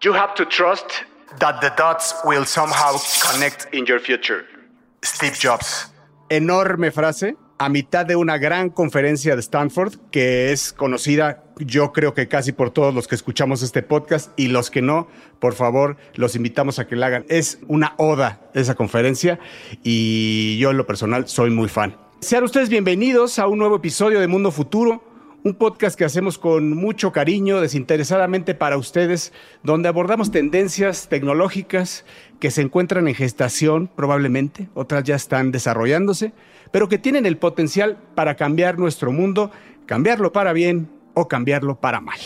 You have to trust that the dots will somehow connect in your future. Steve Jobs. Enorme frase a mitad de una gran conferencia de Stanford que es conocida yo creo que casi por todos los que escuchamos este podcast y los que no, por favor, los invitamos a que la hagan. Es una oda esa conferencia y yo en lo personal soy muy fan. Sean ustedes bienvenidos a un nuevo episodio de Mundo Futuro un podcast que hacemos con mucho cariño, desinteresadamente para ustedes, donde abordamos tendencias tecnológicas que se encuentran en gestación probablemente, otras ya están desarrollándose, pero que tienen el potencial para cambiar nuestro mundo, cambiarlo para bien o cambiarlo para mal.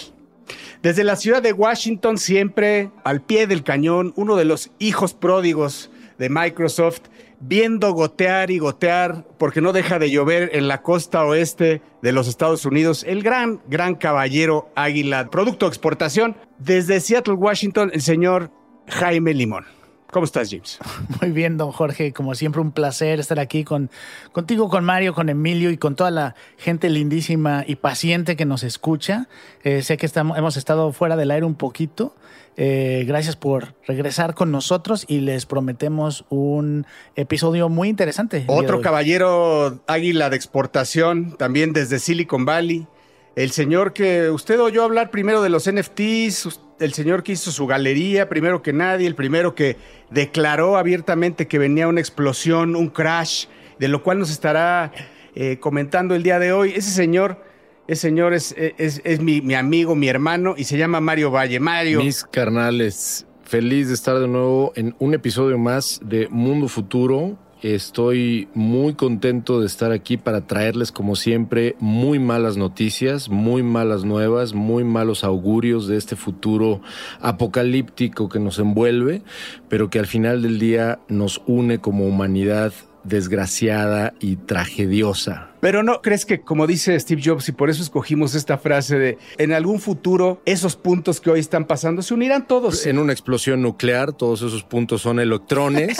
Desde la ciudad de Washington, siempre al pie del cañón, uno de los hijos pródigos de Microsoft, viendo gotear y gotear, porque no deja de llover en la costa oeste de los Estados Unidos, el gran, gran caballero águila, producto exportación, desde Seattle, Washington, el señor Jaime Limón. ¿Cómo estás, James? Muy bien, don Jorge. Como siempre, un placer estar aquí con, contigo, con Mario, con Emilio y con toda la gente lindísima y paciente que nos escucha. Eh, sé que estamos, hemos estado fuera del aire un poquito. Eh, gracias por regresar con nosotros y les prometemos un episodio muy interesante. Otro caballero águila de exportación, también desde Silicon Valley. El señor que usted oyó hablar primero de los NFTs, el señor que hizo su galería primero que nadie, el primero que declaró abiertamente que venía una explosión, un crash, de lo cual nos estará eh, comentando el día de hoy. Ese señor, ese señor es, es, mi, mi, amigo, mi hermano, y se llama Mario Valle. Mario. Mis carnales, feliz de estar de nuevo en un episodio más de Mundo Futuro. Estoy muy contento de estar aquí para traerles, como siempre, muy malas noticias, muy malas nuevas, muy malos augurios de este futuro apocalíptico que nos envuelve, pero que al final del día nos une como humanidad desgraciada y tragediosa. Pero no crees que, como dice Steve Jobs, y por eso escogimos esta frase de en algún futuro esos puntos que hoy están pasando se unirán todos. En una explosión nuclear, todos esos puntos son electrones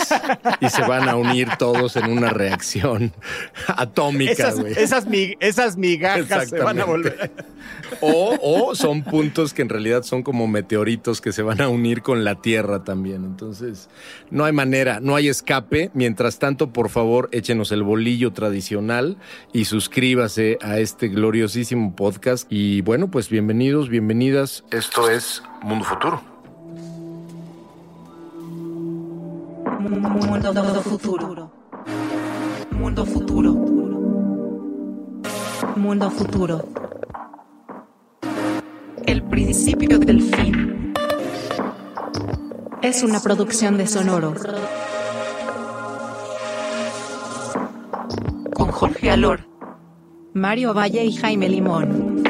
y se van a unir todos en una reacción atómica. Esas, esas, esas, migajas se van a volver. O, o son puntos que en realidad son como meteoritos que se van a unir con la Tierra también. Entonces, no hay manera, no hay escape. Mientras tanto, por favor, échenos el bolillo tradicional y suscríbase a este gloriosísimo podcast. Y bueno, pues bienvenidos, bienvenidas. Esto es Mundo Futuro. Mundo futuro. Mundo futuro. Mundo futuro. El principio del fin. Es una producción de Sonoro. Jorge Alor, Mario Valle y Jaime Limón.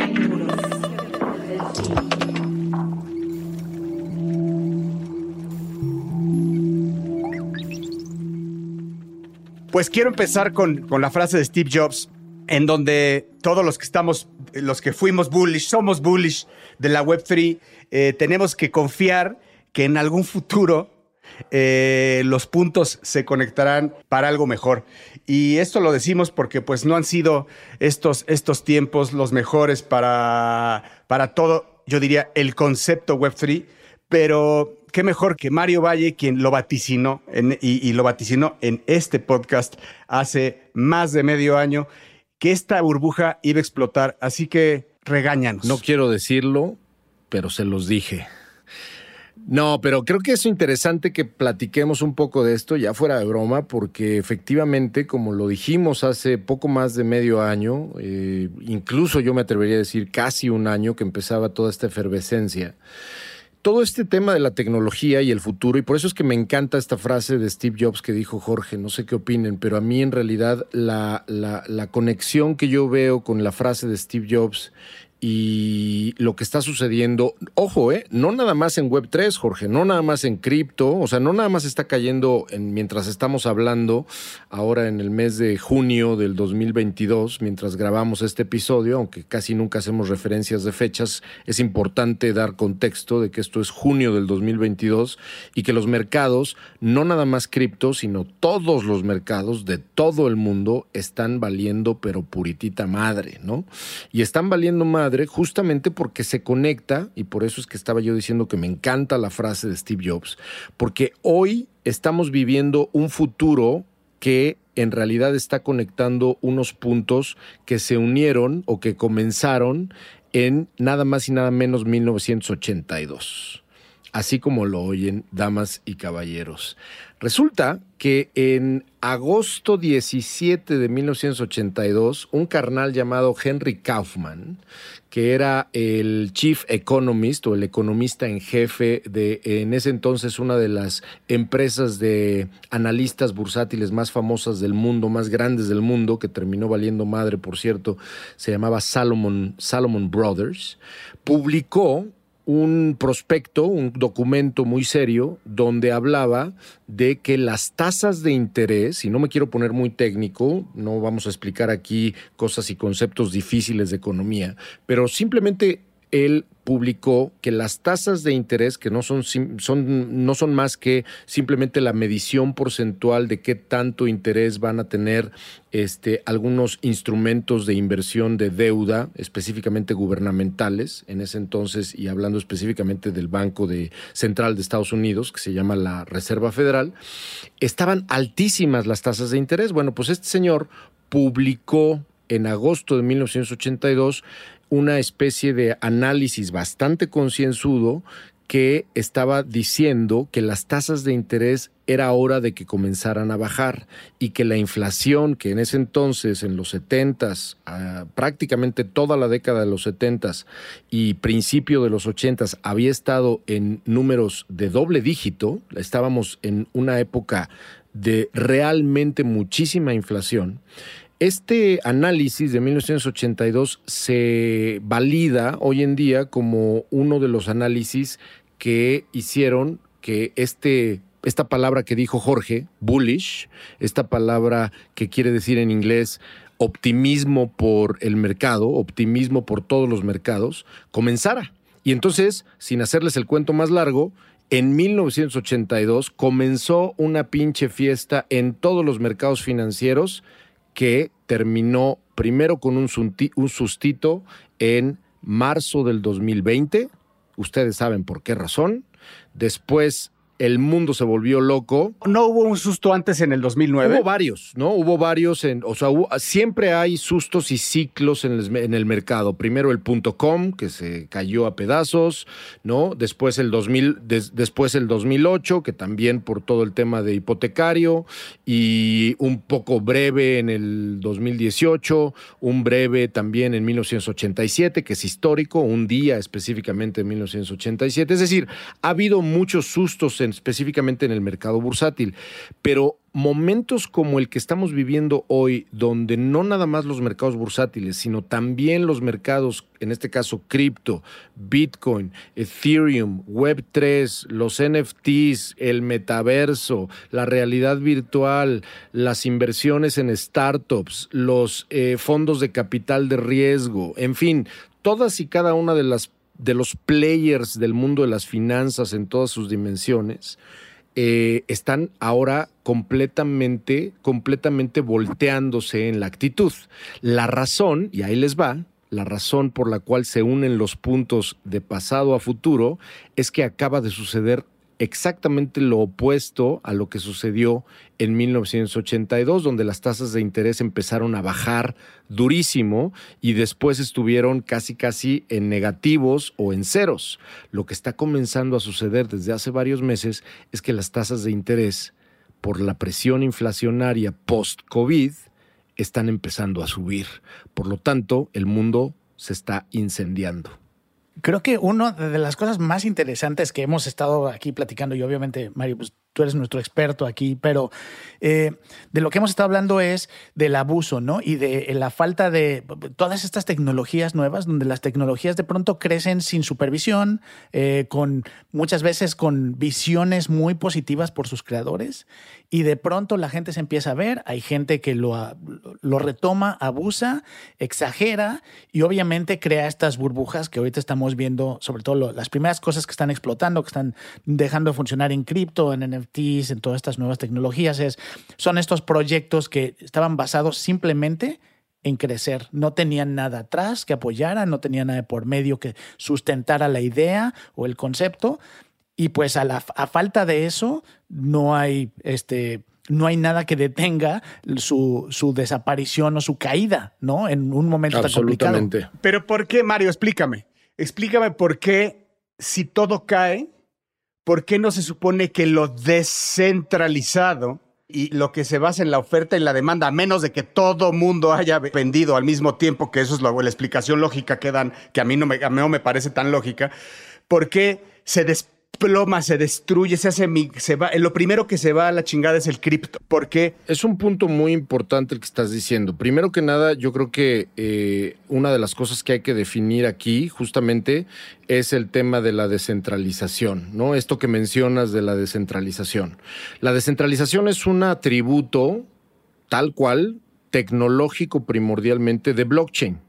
Pues quiero empezar con, la frase de Steve Jobs, en donde todos los que estamos, los que fuimos bullish, somos bullish de la Web3, eh, tenemos que confiar que en algún futuro eh, los puntos se conectarán para algo mejor. Y esto lo decimos porque pues no han sido estos, estos tiempos los mejores para, para todo, yo diría, el concepto Web3, pero qué mejor que Mario Valle, quien lo vaticinó y, y lo vaticinó en este podcast hace más de medio año, que esta burbuja iba a explotar. Así que regáñanos. No quiero decirlo, pero se los dije. No, pero creo que es interesante que platiquemos un poco de esto, ya fuera de broma, porque efectivamente, como lo dijimos hace poco más de medio año, eh, incluso yo me atrevería a decir casi un año que empezaba toda esta efervescencia, todo este tema de la tecnología y el futuro, y por eso es que me encanta esta frase de Steve Jobs que dijo Jorge, no sé qué opinen, pero a mí en realidad la, conexión que yo veo con la frase de Steve Jobs y lo que está sucediendo, ojo, eh, no nada más en Web3, Jorge, no nada más en cripto, o sea, no nada más está cayendo en, mientras estamos hablando ahora en el mes de junio del 2022, mientras grabamos este episodio, aunque casi nunca hacemos referencias de fechas, es importante dar contexto de que esto es junio del 2022 y que los mercados, no nada más cripto, sino todos los mercados de todo el mundo están valiendo pero puritita madre, ¿no? Y están valiendo madre justamente porque se conecta, y por eso es que estaba yo diciendo que me encanta la frase de Steve Jobs, porque hoy estamos viviendo un futuro que en realidad está conectando unos puntos que se unieron o que comenzaron en nada más y nada menos 1982 así como lo oyen, damas y caballeros. Resulta que en agosto 17 de 1982, un carnal llamado Henry Kaufman, que era el chief economist o el economista en jefe de en ese entonces una de las empresas de analistas bursátiles más famosas del mundo, más grandes del mundo, que terminó valiendo madre, por cierto, se llamaba Salomon, Salomon Brothers, publicó un prospecto, un documento muy serio, donde hablaba de que las tasas de interés, y no me quiero poner muy técnico, no vamos a explicar aquí cosas y conceptos difíciles de economía, pero simplemente él publicó que las tasas de interés, que no son, son, no son más que simplemente la medición porcentual de qué tanto interés van a tener este, algunos instrumentos de inversión de deuda, específicamente gubernamentales, en ese entonces, y hablando específicamente del Banco de, Central de Estados Unidos, que se llama la Reserva Federal, estaban altísimas las tasas de interés. Bueno, pues este señor publicó en agosto de 1982 una especie de análisis bastante concienzudo que estaba diciendo que las tasas de interés era hora de que comenzaran a bajar y que la inflación que en ese entonces, en los setentas, ah, prácticamente toda la década de los setentas y principio de los ochentas había estado en números de doble dígito, estábamos en una época de realmente muchísima inflación este análisis de 1982 se valida hoy en día como uno de los análisis que hicieron que este esta palabra que dijo Jorge, bullish, esta palabra que quiere decir en inglés optimismo por el mercado, optimismo por todos los mercados, comenzara. Y entonces, sin hacerles el cuento más largo, en 1982 comenzó una pinche fiesta en todos los mercados financieros que terminó primero con un, sustito en marzo del 2020. Ustedes saben por qué razón. Después el mundo se volvió loco. ¿No hubo un susto antes en el 2009? Hubo varios, ¿no? Hubo varios, en, o sea, siempre hay sustos y ciclos en el, en el, mercado. Primero el punto com, que se cayó a pedazos, ¿no? Después el, 2000, después el 2008, que también por todo el tema de hipotecario, y un poco breve en el 2018, un breve también en 1987, que es histórico, un día específicamente en 1987. Es decir, ha habido muchos sustos en específicamente en el mercado bursátil. Pero momentos como el que estamos viviendo hoy, donde no nada más los mercados bursátiles, sino también los mercados, en este caso cripto, Bitcoin, Ethereum, Web3, los NFTs, el metaverso, la realidad virtual, las inversiones en startups, los eh, fondos de capital de riesgo, en fin, todas y cada una de las de los players del mundo de las finanzas en todas sus dimensiones, eh, están ahora completamente, completamente volteándose en la actitud. La razón, y ahí les va, la razón por la cual se unen los puntos de pasado a futuro es que acaba de suceder exactamente lo opuesto a lo que sucedió en 1982, donde las tasas de interés empezaron a bajar durísimo y después estuvieron casi casi en negativos o en ceros. Lo que está comenzando a suceder desde hace varios meses es que las tasas de interés, por la presión inflacionaria post-COVID, están empezando a subir. Por lo tanto, el mundo se está incendiando. Creo que una de las cosas más interesantes que hemos estado aquí platicando, y obviamente, Mario, pues tú eres nuestro experto aquí, pero eh, de lo que hemos estado hablando es del abuso, ¿no? Y de la falta de todas estas tecnologías nuevas, donde las tecnologías de pronto crecen sin supervisión, eh, con muchas veces con visiones muy positivas por sus creadores, y de pronto la gente se empieza a ver, hay gente que lo, lo retoma, abusa, exagera, y obviamente crea estas burbujas que ahorita estamos viendo, sobre todo las primeras cosas que están explotando, que están dejando de funcionar en cripto, en en todas estas nuevas tecnologías, es, son estos proyectos que estaban basados simplemente en crecer. No tenían nada atrás que apoyara, no tenían nada por medio que sustentara la idea o el concepto. Y pues a, la, a falta de eso, no hay este no hay nada que detenga su, su, desaparición o su caída, ¿no? En un momento tan complicado. Pero ¿por qué, Mario? Explícame. Explícame por qué, si todo cae, ¿por qué no se supone que lo descentralizado y lo que se basa en la oferta y la demanda, a menos de que todo mundo haya vendido al mismo tiempo, que eso es la, explicación lógica que dan, que a mí no me, a mí no me parece tan lógica, ¿por qué se des ploma, se destruye, se hace, se va, lo primero que se va a la chingada es el cripto. ¿Por qué? Es un punto muy importante el que estás diciendo. Primero que nada, yo creo que eh, una de las cosas que hay que definir aquí justamente es el tema de la descentralización, ¿no? Esto que mencionas de la descentralización. La descentralización es un atributo tal cual tecnológico primordialmente de blockchain.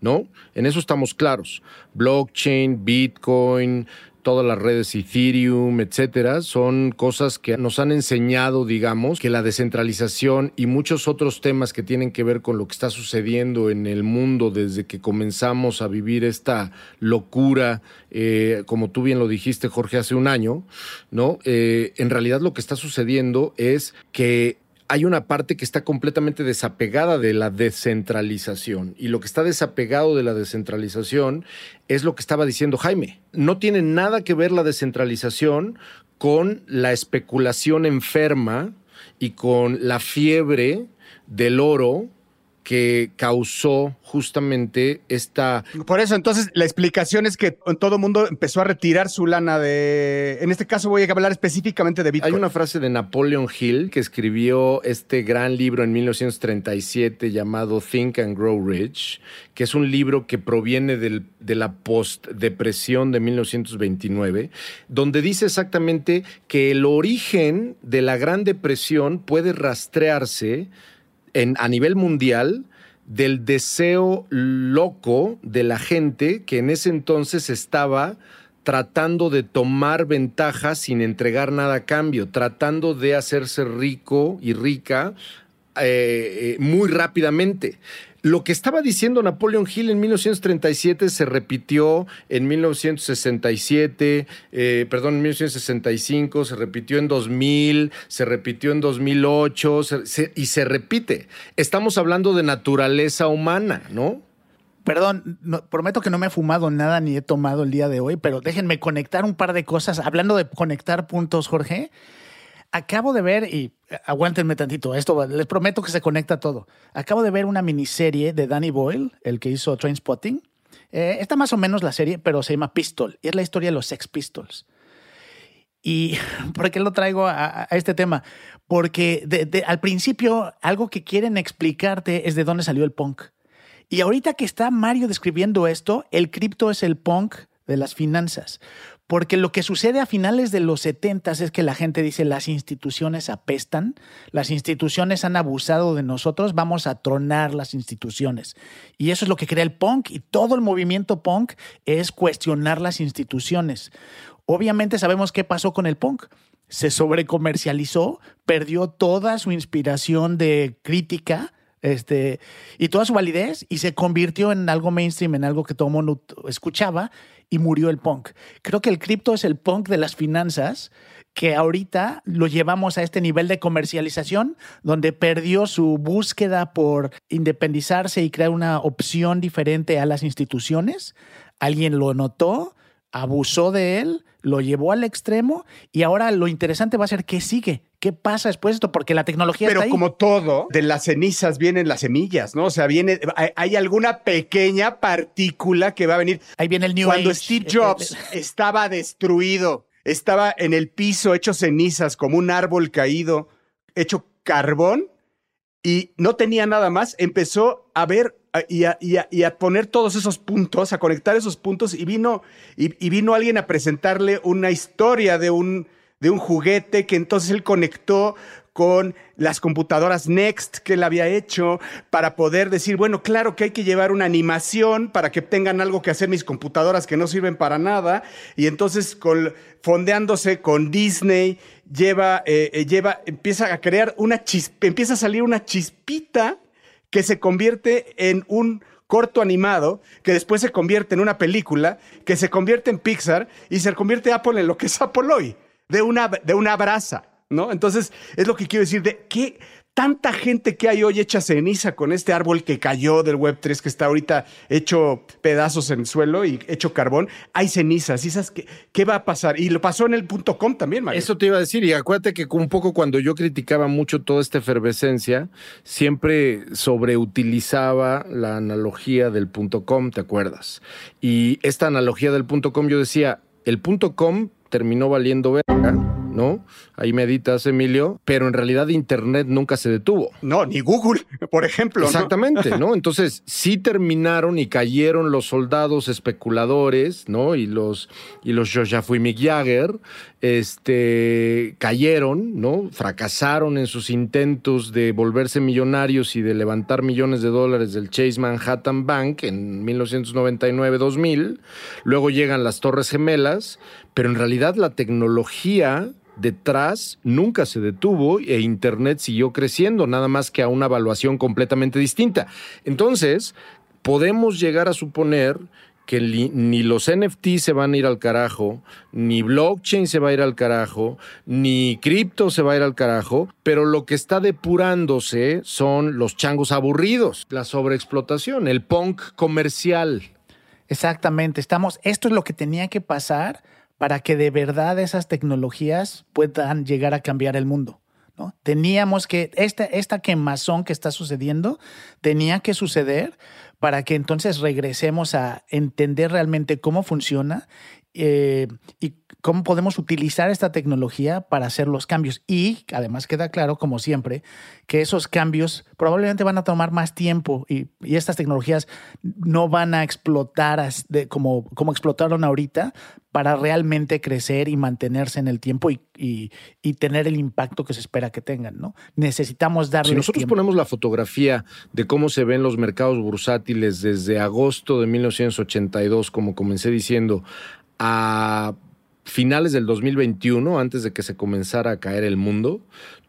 ¿no? En eso estamos claros. Blockchain, Bitcoin, todas las redes Ethereum, etcétera, son cosas que nos han enseñado, digamos, que la descentralización y muchos otros temas que tienen que ver con lo que está sucediendo en el mundo desde que comenzamos a vivir esta locura, eh, como tú bien lo dijiste, Jorge, hace un año, ¿no? Eh, en realidad lo que está sucediendo es que hay una parte que está completamente desapegada de la descentralización. Y lo que está desapegado de la descentralización es lo que estaba diciendo Jaime. No tiene nada que ver la descentralización con la especulación enferma y con la fiebre del oro que causó justamente esta... Por eso, entonces, la explicación es que todo el mundo empezó a retirar su lana de... En este caso voy a hablar específicamente de Bitcoin. Hay una frase de Napoleon Hill que escribió este gran libro en 1937 llamado Think and Grow Rich, que es un libro que proviene del, de la post-depresión de 1929, donde dice exactamente que el origen de la Gran Depresión puede rastrearse a nivel mundial del deseo loco de la gente que en ese entonces estaba tratando de tomar ventaja sin entregar nada a cambio, tratando de hacerse rico y rica eh, eh, muy rápidamente. Lo que estaba diciendo Napoleon Hill en 1937 se repitió en 1967, eh, perdón, en 1965, se repitió en 2000, se repitió en 2008 y se repite. Estamos hablando de naturaleza humana, ¿no? Perdón, prometo que no me he fumado nada ni he tomado el día de hoy, pero déjenme conectar un par de cosas. Hablando de conectar puntos, Jorge, acabo de ver, y eh, aguántenme tantito, esto les prometo que se conecta todo. Acabo de ver una miniserie de Danny Boyle, el que hizo Trainspotting. Eh, está más o menos la serie, pero se llama Pistol. Y es la historia de los Sex Pistols. ¿Y por qué lo traigo a, este tema? Porque al principio algo que quieren explicarte es de dónde salió el punk. Y ahorita que está Mario describiendo esto, el cripto es el punk de las finanzas. Porque lo que sucede a finales de los 70 es que la gente dice las instituciones apestan, las instituciones han abusado de nosotros, vamos a tronar las instituciones. Y eso es lo que crea el punk y todo el movimiento punk es cuestionar las instituciones. Obviamente sabemos qué pasó con el punk. Se sobrecomercializó, perdió toda su inspiración de crítica este, y toda su validez y se convirtió en algo mainstream, en algo que todo mundo escuchaba y murió el punk. Creo que el cripto es el punk de las finanzas que ahorita lo llevamos a este nivel de comercialización donde perdió su búsqueda por independizarse y crear una opción diferente a las instituciones. Alguien lo notó, abusó de él, lo llevó al extremo y ahora lo interesante va a ser qué sigue, qué pasa después de esto, porque la tecnología Pero está ahí. como todo, de las cenizas vienen las semillas, ¿no? O sea, viene, hay, alguna pequeña partícula que va a venir. Ahí viene el New Cuando Steve Jobs estaba destruido, estaba en el piso hecho cenizas, como un árbol caído, hecho carbón, y no tenía nada más, empezó a ver y a, poner todos esos puntos, a conectar esos puntos, y vino, y, vino alguien a presentarle una historia de un, de un juguete que entonces él conectó con las computadoras Next que él había hecho para poder decir, bueno, claro que hay que llevar una animación para que tengan algo que hacer mis computadoras que no sirven para nada. Y entonces fondeándose con Disney, lleva, eh, eh, lleva, empieza a crear una chispa, empieza a salir una chispita que se convierte en un corto animado, que después se convierte en una película, que se convierte en Pixar y se convierte Apple en lo que es Apple hoy, de una, de una brasa. ¿No? Entonces, es lo que quiero decir de qué tanta gente que hay hoy hecha ceniza con este árbol que cayó del Web 3, que está ahorita hecho pedazos en el suelo y hecho carbón, hay cenizas. ¿Y sabes qué, qué va a pasar? Y lo pasó en el com también, Mario. Eso te iba a decir, y acuérdate que un poco cuando yo criticaba mucho toda esta efervescencia, siempre sobreutilizaba la analogía del com, ¿te acuerdas? Y esta analogía del com, yo decía, el com terminó valiendo verga ¿no? Ahí meditas, Emilio, pero en realidad Internet nunca se detuvo. No, ni Google, por ejemplo. Exactamente, ¿no? Entonces, sí terminaron y cayeron los soldados especuladores, ¿no? Y los, y los Jagger, este, cayeron, ¿no? Fracasaron en sus intentos de volverse millonarios y de levantar millones de dólares del Chase Manhattan Bank en 1999-2000. Luego llegan las Torres Gemelas, pero en realidad la tecnología detrás nunca se detuvo e Internet siguió creciendo, nada más que a una evaluación completamente distinta. Entonces, podemos llegar a suponer que ni los NFT se van a ir al carajo, ni blockchain se va a ir al carajo, ni cripto se va a ir al carajo, pero lo que está depurándose son los changos aburridos, la sobreexplotación, el punk comercial. Exactamente, estamos, esto es lo que tenía que pasar para que de verdad esas tecnologías puedan llegar a cambiar el mundo. ¿no? Teníamos que, esta, esta quemazón que está sucediendo, tenía que suceder para que entonces regresemos a entender realmente cómo funciona eh, y cómo podemos utilizar esta tecnología para hacer los cambios. Y además queda claro, como siempre, que esos cambios probablemente van a tomar más tiempo y, estas tecnologías no van a explotar como, como explotaron ahorita para realmente crecer y mantenerse en el tiempo y, tener el impacto que se espera que tengan. ¿no? Necesitamos darle. Si nosotros ponemos la fotografía de cómo se ven los mercados bursátiles desde agosto de 1982, como comencé diciendo, a finales del 2021, antes de que se comenzara a caer el mundo,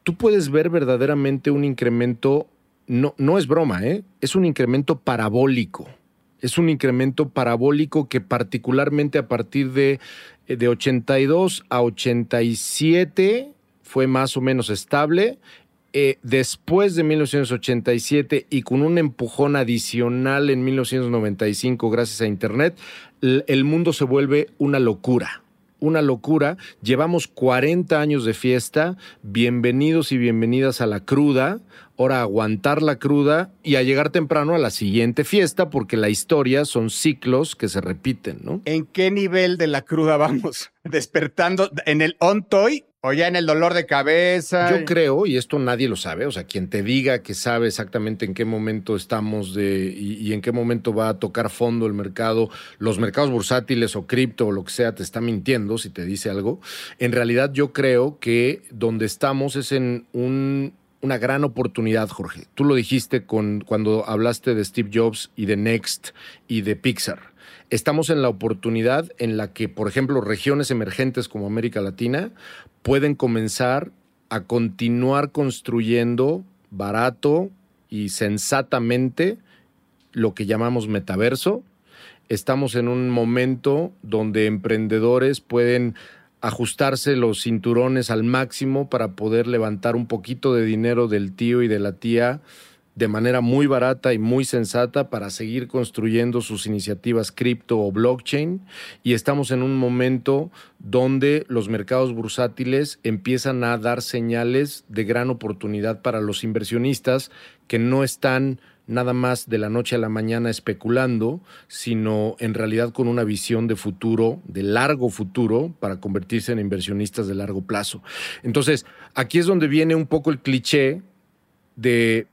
tú puedes ver verdaderamente un incremento, no, no es broma, ¿eh? es un incremento parabólico. Es un incremento parabólico que particularmente a partir de, de 82 a 87 fue más o menos estable. Eh, después de 1987 y con un empujón adicional en 1995 gracias a Internet, el mundo se vuelve una locura una locura. Llevamos 40 años de fiesta. Bienvenidos y bienvenidas a la cruda. Ahora aguantar la cruda y a llegar temprano a la siguiente fiesta porque la historia son ciclos que se repiten, ¿no? ¿En qué nivel de la cruda vamos? ¿Despertando en el on-toy o ya en el dolor de cabeza. Yo creo, y esto nadie lo sabe, o sea, quien te diga que sabe exactamente en qué momento estamos de, y, en qué momento va a tocar fondo el mercado, los mercados bursátiles o cripto o lo que sea, te está mintiendo si te dice algo. En realidad yo creo que donde estamos es en un, una gran oportunidad, Jorge. Tú lo dijiste con, cuando hablaste de Steve Jobs y de Next y de Pixar estamos en la oportunidad en la que, por ejemplo, regiones emergentes como América Latina pueden comenzar a continuar construyendo barato y sensatamente lo que llamamos metaverso. Estamos en un momento donde emprendedores pueden ajustarse los cinturones al máximo para poder levantar un poquito de dinero del tío y de la tía de manera muy barata y muy sensata para seguir construyendo sus iniciativas cripto o blockchain y estamos en un momento donde los mercados bursátiles empiezan a dar señales de gran oportunidad para los inversionistas que no están nada más de la noche a la mañana especulando, sino en realidad con una visión de futuro, de largo futuro, para convertirse en inversionistas de largo plazo. Entonces, aquí es donde viene un poco el cliché de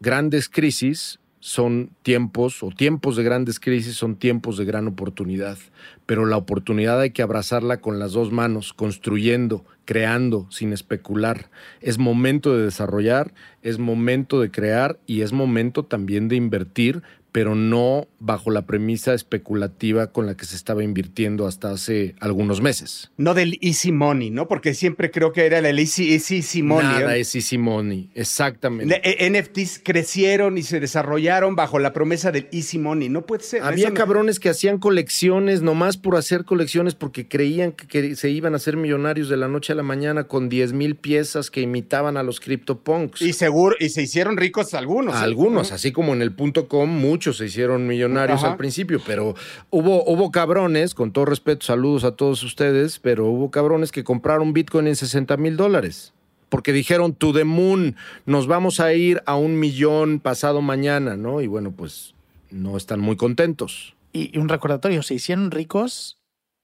grandes crisis son tiempos, o tiempos de grandes crisis son tiempos de gran oportunidad, pero la oportunidad hay que abrazarla con las dos manos, construyendo, creando, sin especular. Es momento de desarrollar, es momento de crear y es momento también de invertir pero no bajo la premisa especulativa con la que se estaba invirtiendo hasta hace algunos meses. No del easy money, ¿no? Porque siempre creo que era el easy, easy, easy money. Nada ¿eh? es easy money, exactamente. Le- eh, NFTs crecieron y se desarrollaron bajo la promesa del easy money. No puede ser. Había no- cabrones que hacían colecciones nomás por hacer colecciones porque creían que, que se iban a hacer millonarios de la noche a la mañana con 10 mil piezas que imitaban a los CryptoPunks. Y seguro, y se hicieron ricos algunos. ¿eh? Algunos, ¿no? así como en el punto com, muchos se hicieron millonarios Ajá. al principio, pero hubo, hubo cabrones, con todo respeto, saludos a todos ustedes, pero hubo cabrones que compraron Bitcoin en 60 mil dólares. Porque dijeron, to the moon, nos vamos a ir a un millón pasado mañana, ¿no? Y bueno, pues no están muy contentos. Y, y un recordatorio, se hicieron ricos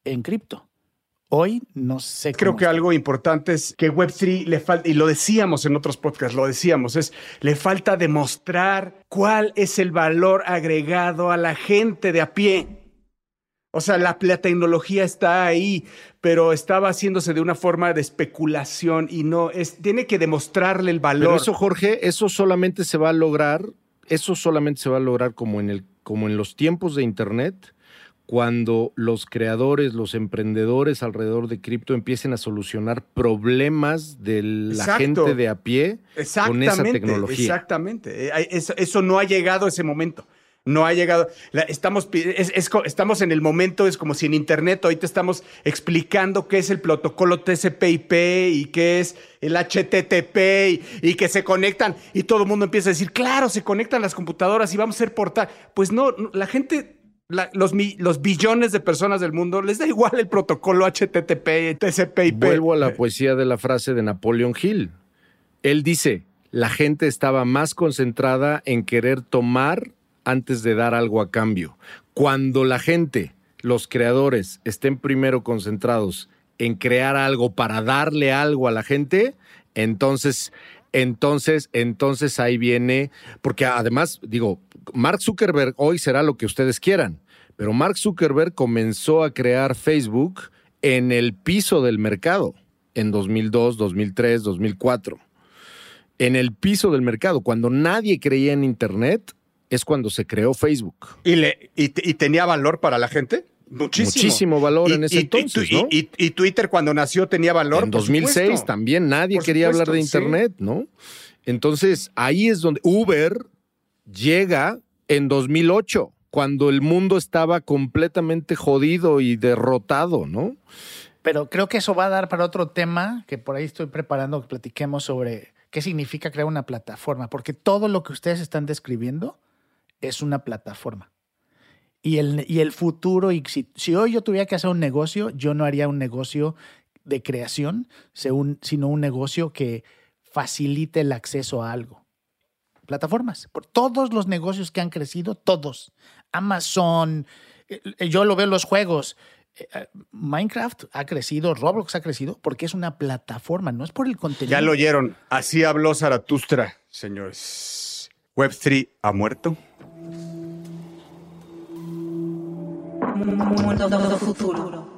en cripto. Hoy no sé Creo cómo que está. algo importante es que Web3 le falta, y lo decíamos en otros podcasts, lo decíamos, es le falta demostrar cuál es el valor agregado a la gente de a pie. O sea, la, la tecnología está ahí, pero estaba haciéndose de una forma de especulación y no es, tiene que demostrarle el valor. Pero eso, Jorge, eso solamente se va a lograr, eso solamente se va a lograr como en, el, como en los tiempos de Internet, cuando los creadores, los emprendedores alrededor de cripto empiecen a solucionar problemas de la Exacto. gente de a pie con esa tecnología. Exactamente. Eh, Eso, eso no ha llegado a ese momento. No ha llegado. La- estamos, es- es estamos en el momento, es como si en Internet hoy te estamos explicando qué es el protocolo TCP/IP y qué es el HTTP y, y que se conectan y todo el mundo empieza a decir, claro, se conectan las computadoras y vamos a ser portal. Pues no, no, la gente, los, los billones de personas del mundo les da igual el protocolo HTTP, TCP/IP. Vuelvo a la poesía de la frase de Napoleon Hill. Él dice, la gente estaba más concentrada en querer tomar antes de dar algo a cambio. Cuando la gente, los creadores, estén primero concentrados en crear algo para darle algo a la gente, entonces, entonces, entonces ahí viene, porque además, digo, Mark Zuckerberg hoy será lo que ustedes quieran, pero Mark Zuckerberg comenzó a crear Facebook en el piso del mercado en 2002, 2003, 2004. En el piso del mercado, cuando nadie creía en Internet, es cuando se creó Facebook. ¿Y, le, y, y tenía valor para la gente? Muchísimo. Muchísimo valor Y- en ese y- entonces, y, ¿no? y- y Twitter cuando nació tenía valor. en por 2006 supuesto. también nadie Por quería hablar de sí. Internet, ¿no? Entonces ahí es donde Uber llega en 2008, cuando el mundo estaba completamente jodido y derrotado, ¿no? Pero creo que eso va a dar para otro tema que por ahí estoy preparando que platiquemos sobre qué significa crear una plataforma, porque todo lo que ustedes están describiendo es una plataforma. Y el, y el futuro, y si, si hoy yo tuviera que hacer un negocio, yo no haría un negocio de creación, sino un negocio que facilite el acceso a algo. Plataformas. Por todos los negocios que han crecido, todos. Amazon, eh, eh, yo lo veo en los juegos. Eh, Minecraft ha crecido, Roblox ha crecido porque es una plataforma, no es por el contenido. Ya lo oyeron. Así habló Zaratustra, señores. Web3 ha muerto. Mundo futuro.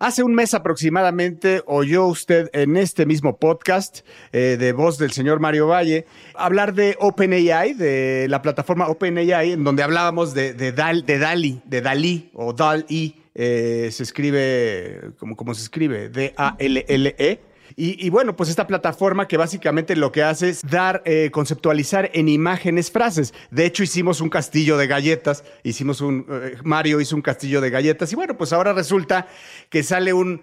Hace un mes aproximadamente oyó usted en este mismo podcast eh, de voz del señor Mario Valle hablar de OpenAI, de la plataforma OpenAI, en donde hablábamos de, de, Dal- de DALI, de DALI o DAL-I, eh, se escribe, como se escribe, D-A-L-L-E. Y, bueno, pues esta plataforma que básicamente lo que hace es dar, eh, conceptualizar en imágenes frases. De hecho, hicimos un castillo de galletas, hicimos un, eh, Mario hizo un castillo de galletas y bueno, pues ahora resulta que sale un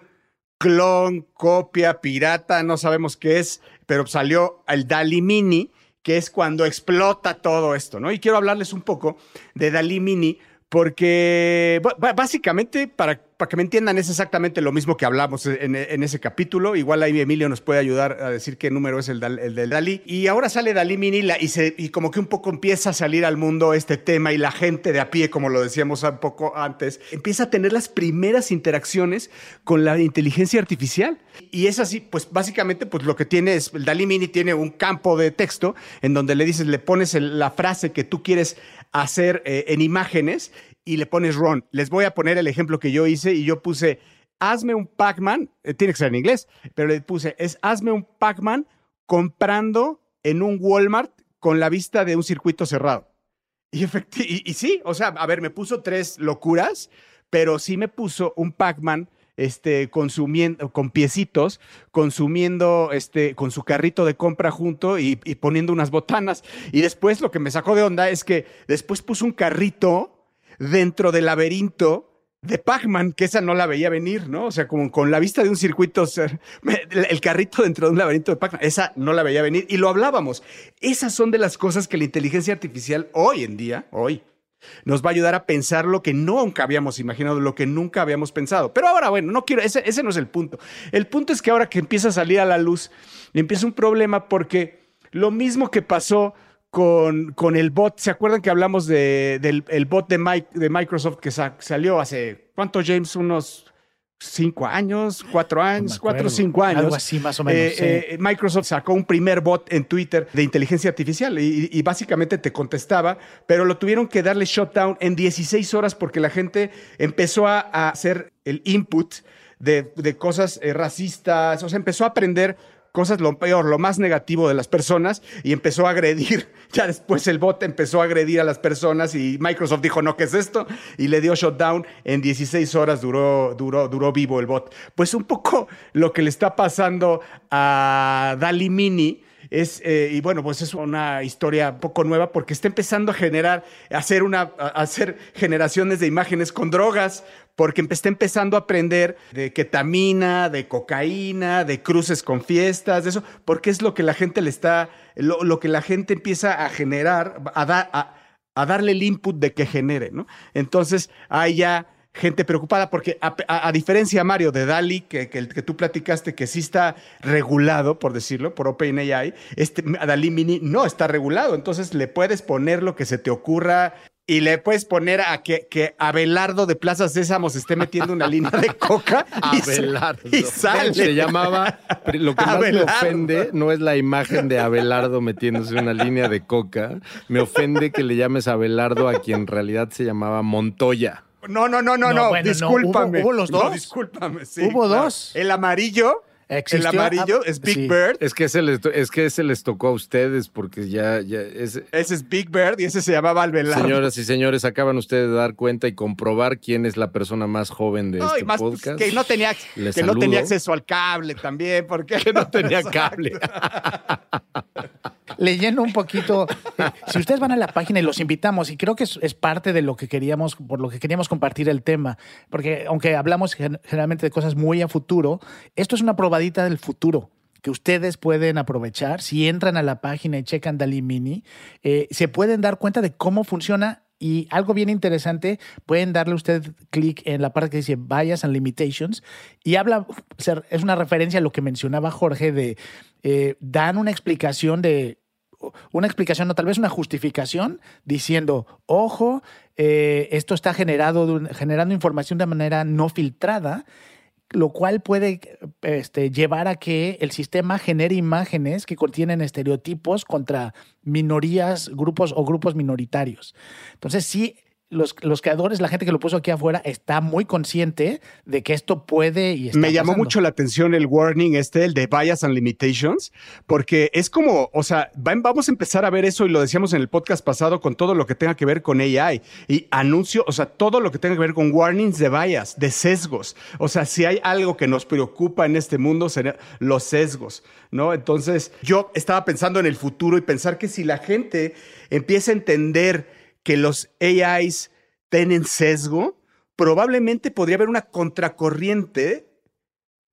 clon, copia, pirata, no sabemos qué es, pero salió el Dali Mini, que es cuando explota todo esto, ¿no? Y quiero hablarles un poco de Dali Mini porque básicamente, para, para que me entiendan, es exactamente lo mismo que hablamos en, ese capítulo. Igual ahí Emilio nos puede ayudar a decir qué número es el, Dal- el del Dalí. Y ahora sale Dalí Mini la- y, se, y como que un poco empieza a salir al mundo este tema y la gente de a pie, como lo decíamos un poco antes, empieza a tener las primeras interacciones con la inteligencia artificial. Y es así, pues básicamente, pues lo que tiene es, el Dalí Mini tiene un campo de texto en donde le dices, le pones la frase que tú quieres hacer eh, en imágenes y le pones Ron. Les voy a poner el ejemplo que yo hice y yo puse, hazme un Pac-Man, eh, tiene que ser en inglés, pero le puse, es hazme un Pac-Man comprando en un Walmart con la vista de un circuito cerrado. Y, y, y sí, o sea, a ver, me puso tres locuras, pero sí me puso un Pac-Man este, consumiendo, con piecitos, consumiendo este, con su carrito de compra junto y, y poniendo unas botanas. Y después lo que me sacó de onda es que después puso un carrito dentro del laberinto de Pac-Man, que esa no la veía venir, ¿no? O sea, como con la vista de un circuito, el carrito dentro de un laberinto de Pac-Man, esa no la veía venir. Y lo hablábamos. Esas son de las cosas que la inteligencia artificial hoy en día, hoy, nos va a ayudar a pensar lo que nunca habíamos imaginado, lo que nunca habíamos pensado. Pero ahora, bueno, no quiero, ese, ese no es el punto. El punto es que ahora que empieza a salir a la luz, empieza un problema porque lo mismo que pasó con, con el bot, ¿se acuerdan que hablamos de- del el bot de, Mi- de Microsoft que sa- salió hace, ¿cuánto, James? Unos cinco años, cuatro años, cuatro o cinco años. Algo así, más o menos, Eh, sí. eh, Microsoft sacó un primer bot en Twitter de inteligencia artificial y, y básicamente te contestaba, pero lo tuvieron que darle shutdown en 16 horas porque la gente empezó a, a hacer el input de, de cosas eh, racistas, o sea, empezó a aprender cosas lo peor, lo más negativo de las personas y empezó a agredir. Ya después el bot empezó a agredir a las personas y Microsoft dijo, no, ¿qué es esto? Y le dio shutdown. En 16 horas duró, duró, duró vivo el bot. Pues un poco lo que le está pasando a Dali Mini. Es, eh, y bueno, pues es una historia poco nueva porque está empezando a generar, a hacer, generaciones de imágenes con drogas, porque está empezando a aprender de ketamina, de cocaína, de cruces con fiestas, de eso, porque es lo que la gente le está, lo, que la gente empieza a generar, a, a darle el input de que genere, ¿no? Entonces hay ya gente preocupada porque a, a- a diferencia, Mario, de DALI, que, que, el que tú platicaste que sí está regulado, por decirlo, por OpenAI, este DALI Mini no está regulado, entonces le puedes poner lo que se te ocurra y le puedes poner a que, que Abelardo de Plaza Sésamo se esté metiendo una línea de coca y, Abelardo. y sale. Se llamaba. Lo que más Abelardo. me ofende no es la imagen de Abelardo metiéndose una línea de coca. Me ofende que le llames Abelardo a quien en realidad se llamaba Montoya. No, no, no, no, No, no, bueno, no, discúlpame. hubo- hubo los No, dos. discúlpame, sí. Hubo claro. dos. El amarillo, Existió- el amarillo ah, es Big sí. Bird. Es que ese les, es que ese les tocó a ustedes porque ya, ya es, Ese es Big Bird y ese se llamaba Abelardo. Señoras y señores, acaban ustedes de dar cuenta y comprobar quién es la persona más joven de No, y este más, pues, podcast. que no tenía, Les que no tenía acceso al cable también, porque Que no tenía cable. leyendo un poquito, eh, si ustedes van a la página y los invitamos, y creo que es, parte de lo que queríamos, por lo que queríamos compartir el tema, porque aunque hablamos gen- generalmente de cosas muy a futuro, esto es una probadita del futuro que ustedes pueden aprovechar. Si entran a la página y checan Dali Mini, eh, se pueden dar cuenta de cómo funciona y algo bien interesante, pueden darle usted clic en la parte que dice Bias and Limitations y habla, es una referencia a lo que mencionaba Jorge de, eh, dan una explicación de, una explicación, no tal vez una justificación, diciendo, ojo, eh, esto está generado generando información de manera no filtrada, lo cual puede este, llevar a que el sistema genere imágenes que contienen estereotipos contra minorías, grupos o grupos minoritarios. Entonces, sí, los, los creadores, la gente que lo puso aquí afuera, está muy consciente de que esto puede y está me llamó pasando. mucho la atención el warning este, el de Bias and Limitations, porque es como, o sea, va- vamos a empezar a ver eso y lo decíamos en el podcast pasado con todo lo que tenga que ver con AI y anuncio, o sea, todo lo que tenga que ver con warnings de bias, de sesgos. O sea, si hay algo que nos preocupa en este mundo, serían los sesgos, ¿no? Entonces, yo estaba pensando en el futuro y pensar que si la gente empieza a entender que los AIs tienen sesgo, probablemente podría haber una contracorriente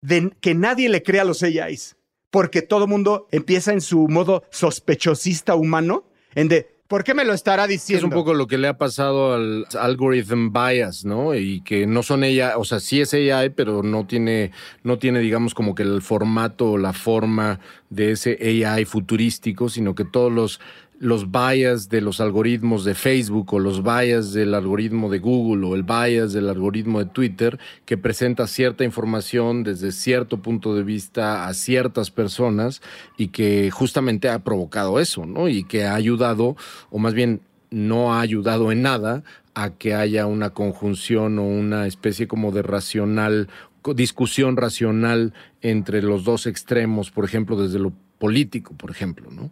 de que nadie le crea a los AIs, porque todo mundo empieza en su modo sospechosista humano, en de, ¿por qué me lo estará Es diciendo? un poco lo que le ha pasado al algorithm bias, ¿no? Y que no son AI, o sea, sí es AI, pero no tiene, no tiene, digamos, como que el formato o la forma de ese AI futurístico, sino que todos los, los bias de los algoritmos de Facebook o los bias del algoritmo de Google o el bias del algoritmo de Twitter que presenta cierta información desde cierto punto de vista a ciertas personas y que justamente ha provocado eso, ¿no? Y que ha ayudado, o más bien no ha ayudado en nada a que haya una conjunción o una especie como de racional, discusión racional entre los dos extremos, por ejemplo, desde lo político, por ejemplo, ¿no?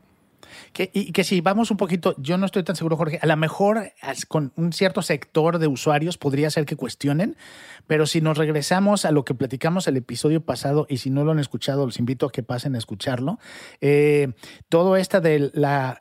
Que, y que si vamos un poquito, yo no estoy tan seguro, Jorge, a lo mejor con un cierto sector de usuarios podría ser que cuestionen, pero si nos regresamos a lo que platicamos el episodio pasado y si no lo han escuchado, los invito a que pasen a escucharlo, eh, todo esta de la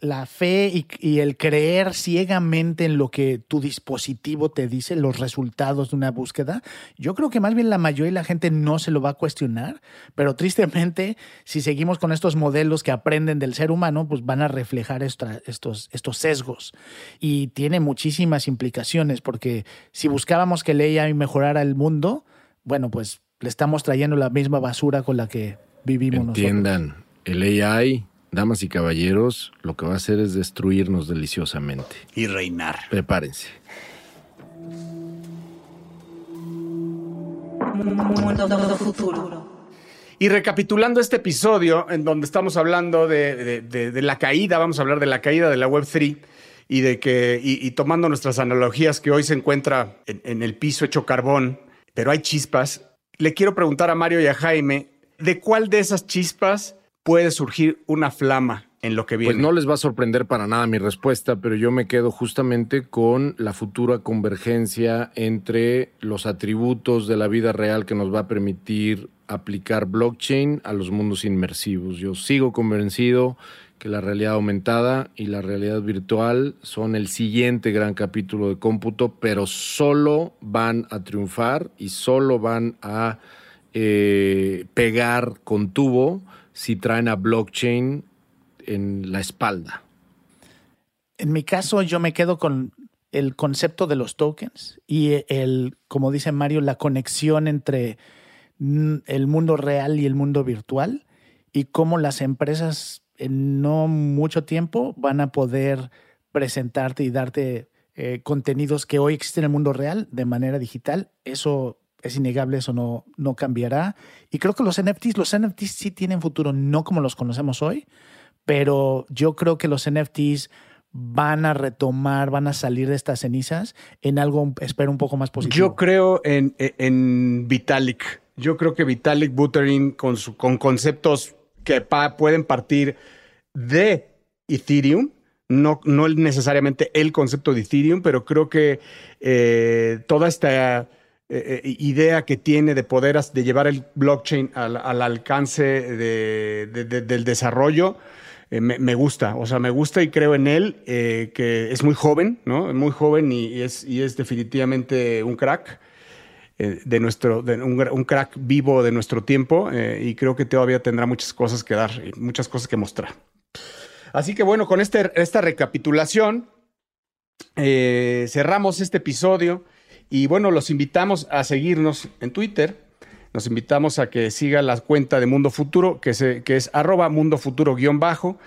la fe y, el creer ciegamente en lo que tu dispositivo te dice, los resultados de una búsqueda, yo creo que más bien la mayoría de la gente no se lo va a cuestionar, pero tristemente, si seguimos con estos modelos que aprenden del ser humano, pues van a reflejar estos, estos sesgos. Y tiene muchísimas implicaciones, porque si buscábamos que el AI mejorara el mundo, bueno, pues le estamos trayendo la misma basura con la que vivimos Entiendan, el AI damas y caballeros, lo que va a hacer es destruirnos deliciosamente. Y reinar. Prepárense. Y recapitulando este episodio en donde estamos hablando de, la caída, vamos a hablar de la caída de la Web3 y de que, y, tomando nuestras analogías que hoy se encuentra en, en el piso hecho carbón, pero hay chispas, le quiero preguntar a Mario y a Jaime, ¿de cuál de esas chispas puede surgir una flama en lo que viene. Pues no les va a sorprender para nada mi respuesta, pero yo me quedo justamente con la futura convergencia entre los atributos de la vida real que nos va a permitir aplicar blockchain a los mundos inmersivos. Yo sigo convencido que la realidad aumentada y la realidad virtual son el siguiente gran capítulo de cómputo, pero solo van a triunfar y solo van a eh, pegar con tubo si traen a blockchain en la espalda? En mi caso, yo me quedo con el concepto de los tokens y el, como dice Mario, la conexión entre el mundo real y el mundo virtual y cómo las empresas en no mucho tiempo van a poder presentarte y darte eh, contenidos que hoy existen en el mundo real de manera digital. Eso es innegable, eso no, no cambiará. Y creo que los NFTs, los NFTs sí tienen futuro, no como los conocemos hoy, pero yo creo que los NFTs van a retomar, van a salir de estas cenizas en algo, espero, un poco más positivo. Yo creo en, en Vitalik. Yo creo que Vitalik Buterin con, con conceptos que pueden partir de Ethereum, no, no necesariamente el concepto de Ethereum, pero creo que eh, toda esta eh, eh, idea que tiene de poder de llevar el blockchain al, alcance del desarrollo. Eh, me, gusta, o sea, me gusta y creo en él, que es muy joven, ¿no? Muy joven y, es, y definitivamente un crack. de nuestro, un, crack vivo de nuestro tiempo y creo que todavía tendrá muchas cosas que dar, muchas cosas que mostrar. Así que bueno, con este, esta recapitulación cerramos este episodio. Y bueno, los invitamos a seguirnos en Twitter. Nos invitamos a que siga la cuenta de Mundo Futuro, que, que es arroba Mundo Futuro-bajo.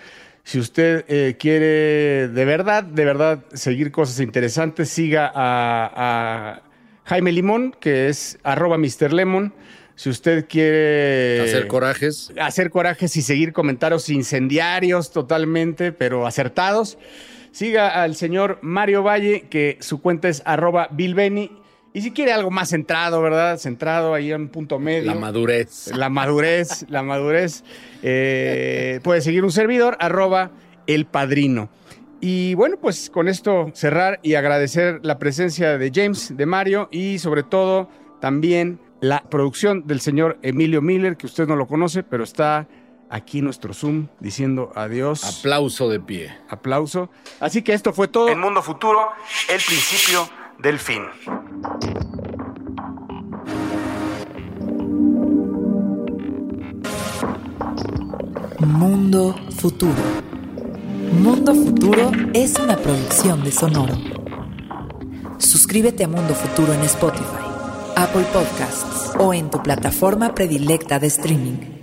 Si usted eh, quiere de verdad, de verdad seguir cosas interesantes, siga a, Jaime Limón, que es arroba Mr. Lemon. Si usted quiere... Hacer corajes. Hacer corajes y seguir comentarios incendiarios totalmente, pero acertados. Siga al señor Mario Valle, que su cuenta es arroba bilbeni. Y si quiere algo más centrado, ¿verdad? Centrado ahí en punto medio. La madurez. La madurez, la madurez. Eh, puede seguir un servidor, arroba el padrino. Y bueno, pues con esto cerrar y agradecer la presencia de James, de Mario y sobre todo también la producción del señor Emilio Miller, que usted no lo conoce, pero está aquí nuestro Zoom diciendo adiós. Aplauso de pie. Aplauso. Así que esto fue todo. En Mundo Futuro, el principio del fin. Mundo Futuro. Mundo Futuro es una producción de Sonoro. Suscríbete a Mundo Futuro en Spotify, Apple Podcasts o en tu plataforma predilecta de streaming.